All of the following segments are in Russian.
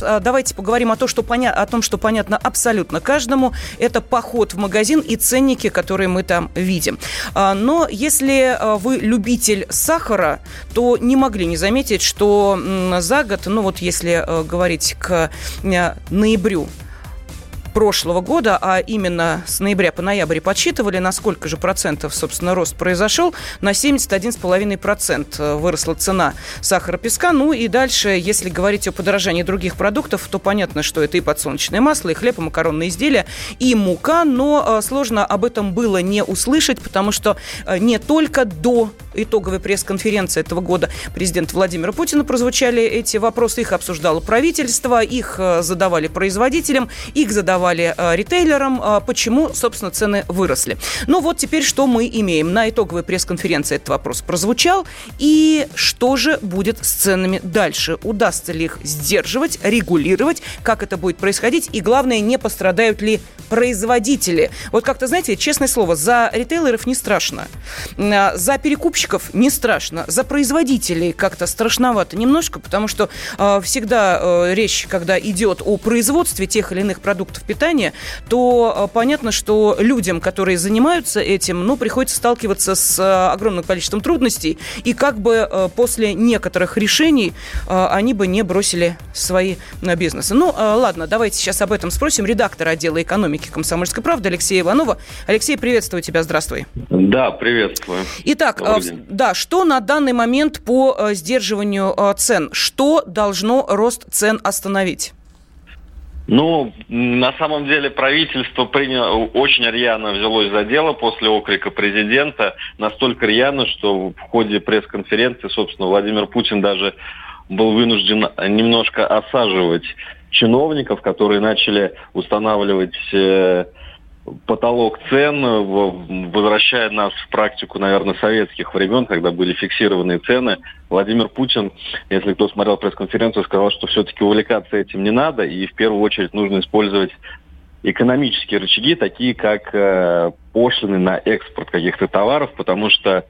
Давайте поговорим о, том, что поня- о том, что понятно абсолютно каждому. Это поход в магазин и ценники, которые мы там видим. А, Но если а, вы любитель сахара, то не могли не заметить, что за год, ну вот если говорить к ноябрю прошлого года, а именно с ноября по ноябрь подсчитывали, на сколько же процентов, собственно, рост произошел. На 71,5% выросла цена сахара песка. Ну и дальше, если говорить о подорожании других продуктов, то понятно, что это и подсолнечное масло, и хлеб, и макаронные изделия, и мука. Но э, сложно об этом было не услышать, потому что э, не только до итоговой пресс-конференции этого года президента Владимира Путина прозвучали эти вопросы. Их обсуждало правительство, их э, задавали производителям, их задавали э, ритейлерам. Э, Почему, собственно, цены выросли? Ну вот теперь что мы имеем? На итоговой пресс-конференции этот вопрос прозвучал. И что же будет с ценами дальше? Удастся ли их сдерживать, регулировать? Как это будет происходить? И главное, не пострадают ли производители? Вот как-то, знаете, честное слово, за ритейлеров не страшно. А, За перекупщиков не страшно. За производителей как-то страшновато немножко, потому что э, всегда э, речь, когда идет о производстве тех или иных продуктов питания, то э, понятно, что людям, которые занимаются этим, ну, приходится сталкиваться с э, огромным количеством трудностей, и как бы э, после некоторых решений э, они бы не бросили свои э, бизнесы. Ну, э, ладно, давайте сейчас об этом спросим редактора отдела экономики «Комсомольской правды» Алексея Иванова. Алексей, приветствую тебя, здравствуй. Да, приветствую. Итак, э, день. Да, что на данный момент по э, сдерживанию э, цен? Что должно рост цен остановить? Ну, на самом деле правительство приняло, очень рьяно взялось за дело после окрика президента. Настолько рьяно, что в ходе пресс-конференции, собственно, Владимир Путин даже был вынужден немножко осаживать чиновников, которые начали устанавливать э, потолок цен, возвращая нас в практику, наверное, советских времен, когда были фиксированные цены. Владимир Путин, если кто смотрел пресс-конференцию, сказал, что все-таки увлекаться этим не надо, и в первую очередь нужно использовать экономические рычаги, такие как э, пошлины на экспорт каких-то товаров, потому что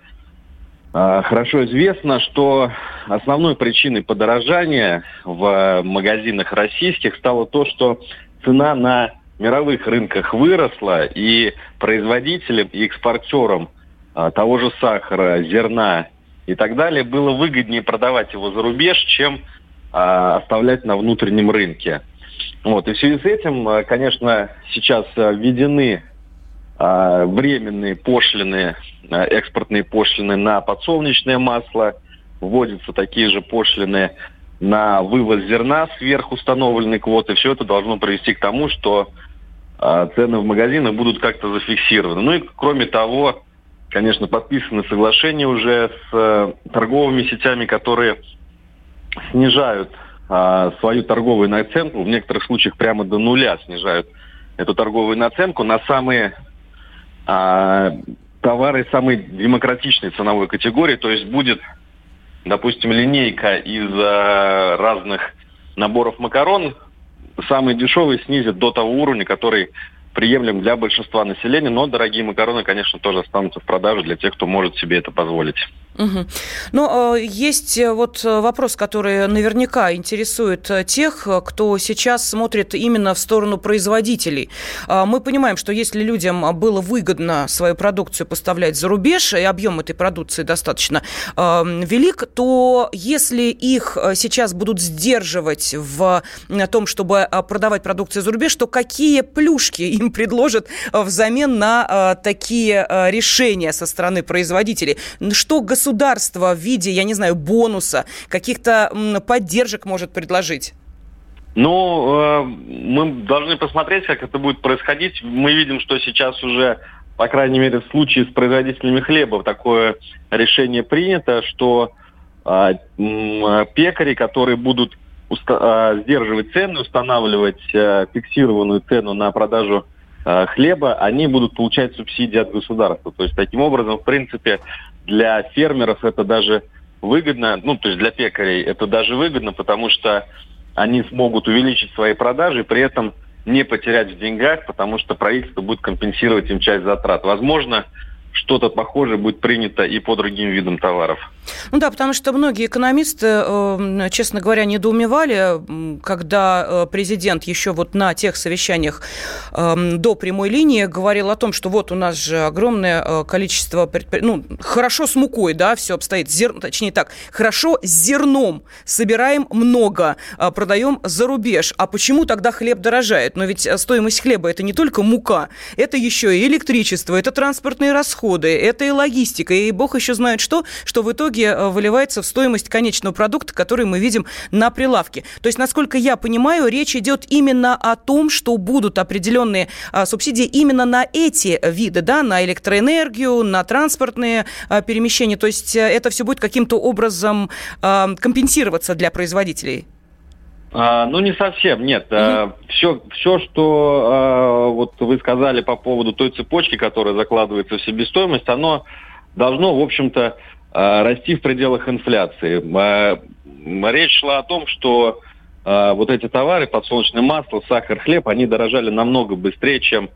э, хорошо известно, что основной причиной подорожания в магазинах российских стало то, что цена на мировых рынках выросла, и производителям и экспортерам а, того же сахара, зерна и так далее было выгоднее продавать его за рубеж, чем а, оставлять на внутреннем рынке. Вот. И в связи с этим, а, конечно, сейчас а, введены а, временные пошлины, а, экспортные пошлины на подсолнечное масло, вводятся такие же пошлины на вывоз зерна сверх установленной квоты. Все это должно привести к тому, что а, цены в магазинах будут как-то зафиксированы. Ну и кроме того, конечно, подписаны соглашения уже с э, торговыми сетями, которые снижают а, свою торговую наценку, в некоторых случаях прямо до нуля снижают эту торговую наценку на самые а, товары самой демократичной ценовой категории, то есть будет, допустим, линейка из а, разных наборов макарон, самый дешевый снизит до того уровня, который приемлем для большинства населения, но дорогие макароны, конечно, тоже останутся в продаже для тех, кто может себе это позволить. Мгм. Ну, э, есть э, вот э, вопрос, который наверняка интересует тех, кто сейчас смотрит именно в сторону производителей. А, Мы понимаем, что если людям было выгодно свою продукцию поставлять за рубеж, и объем этой продукции достаточно велик, то если их сейчас будут сдерживать в том, чтобы продавать продукцию за рубеж, то какие плюшки им предложат взамен на такие решения со стороны производителей? Что государство в виде, я не знаю, бонуса, каких-то поддержек может предложить? Ну, э, мы должны посмотреть, как это будет происходить. Мы видим, что сейчас уже, по крайней мере, в случае с производителями хлеба такое решение принято, что э, пекари, которые будут э, сдерживать цены, устанавливать фиксированную цену на продажу хлеба, они будут получать субсидии от государства. То есть таким образом, в принципе, для фермеров это даже выгодно, ну, то есть для пекарей это даже выгодно, потому что они смогут увеличить свои продажи, при этом не потерять в деньгах, потому что правительство будет компенсировать им часть затрат. Возможно, что-то похожее будет принято и по другим видам товаров. Ну да, потому что многие экономисты, э, честно говоря, недоумевали, когда э, президент еще вот на тех совещаниях эм, до прямой линии говорил о том, что вот у нас же огромное э, количество, ну, хорошо с мукой, да, все обстоит, зер... точнее так, хорошо с зерном, собираем много, продаем за рубеж. А почему тогда хлеб дорожает? Но ведь стоимость хлеба это не только мука, это еще и электричество, это транспортные расходы, это и логистика, и бог еще знает что, что в итоге э, выливается в стоимость конечного продукта, который мы видим на прилавке. То есть, насколько я понимаю, речь идет именно о том, что будут определенные а, субсидии именно на эти виды, да, на электроэнергию, на транспортные а, перемещения. То есть, э, это все будет каким-то образом компенсироваться для производителей. А, ну, не совсем, нет. Угу. А, все, все, что а, вот вы сказали по поводу той цепочки, которая закладывается в себестоимость, оно должно, в общем-то, расти в пределах инфляции. Речь шла о том, что вот эти товары, подсолнечное масло, сахар, хлеб, они дорожали намного быстрее, чем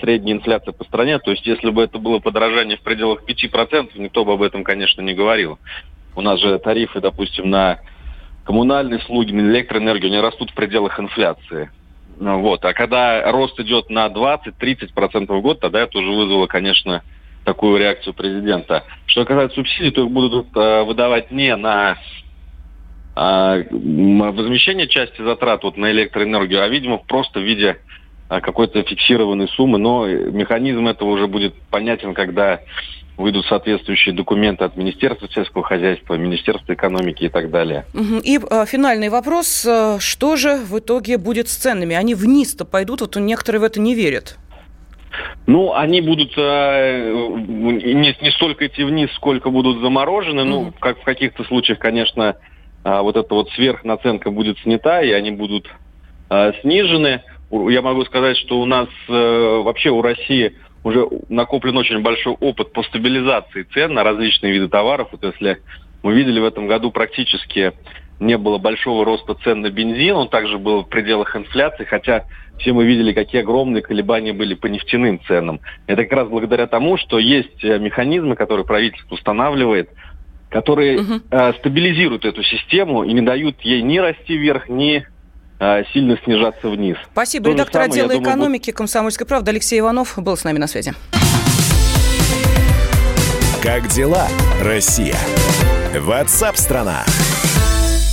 средняя инфляция по стране. То есть, если бы это было подорожание в пределах 5%, никто бы об этом, конечно, не говорил. У нас же тарифы, допустим, на коммунальные услуги, на электроэнергию, они растут в пределах инфляции. Ну вот. А когда рост идет на 20-30% в год, тогда это уже вызвало, конечно, такую реакцию президента. Что касается субсидий, то их будут э, выдавать не на э, возмещение части затрат вот, на электроэнергию, а, видимо, просто в виде э, какой-то фиксированной суммы. Но механизм этого уже будет понятен, когда выйдут соответствующие документы от Министерства сельского хозяйства, Министерства экономики и так далее. И э, финальный вопрос. Э, что же в итоге будет с ценами? Они вниз-то пойдут? Вот некоторые в это не верят. Ну, они будут э, не, не столько идти вниз, сколько будут заморожены. Mm-hmm. Ну, как в каких-то случаях, конечно, э, вот эта вот сверхнаценка будет снята, и они будут э, снижены. Я могу сказать, что у нас э, вообще у России уже накоплен очень большой опыт по стабилизации цен на различные виды товаров. Вот если мы видели в этом году практически не было большого роста цен на бензин, он также был в пределах инфляции, хотя все мы видели, какие огромные колебания были по нефтяным ценам. Это как раз благодаря тому, что есть э, механизмы, которые правительство устанавливает, которые угу. э, стабилизируют эту систему и не дают ей ни расти вверх, ни сильно снижаться вниз. Спасибо. То Редактор самое, отдела думаю, экономики «Комсомольской правды» Алексей Иванов был с нами на связи. Как дела, Россия? Ватсап-страна! страна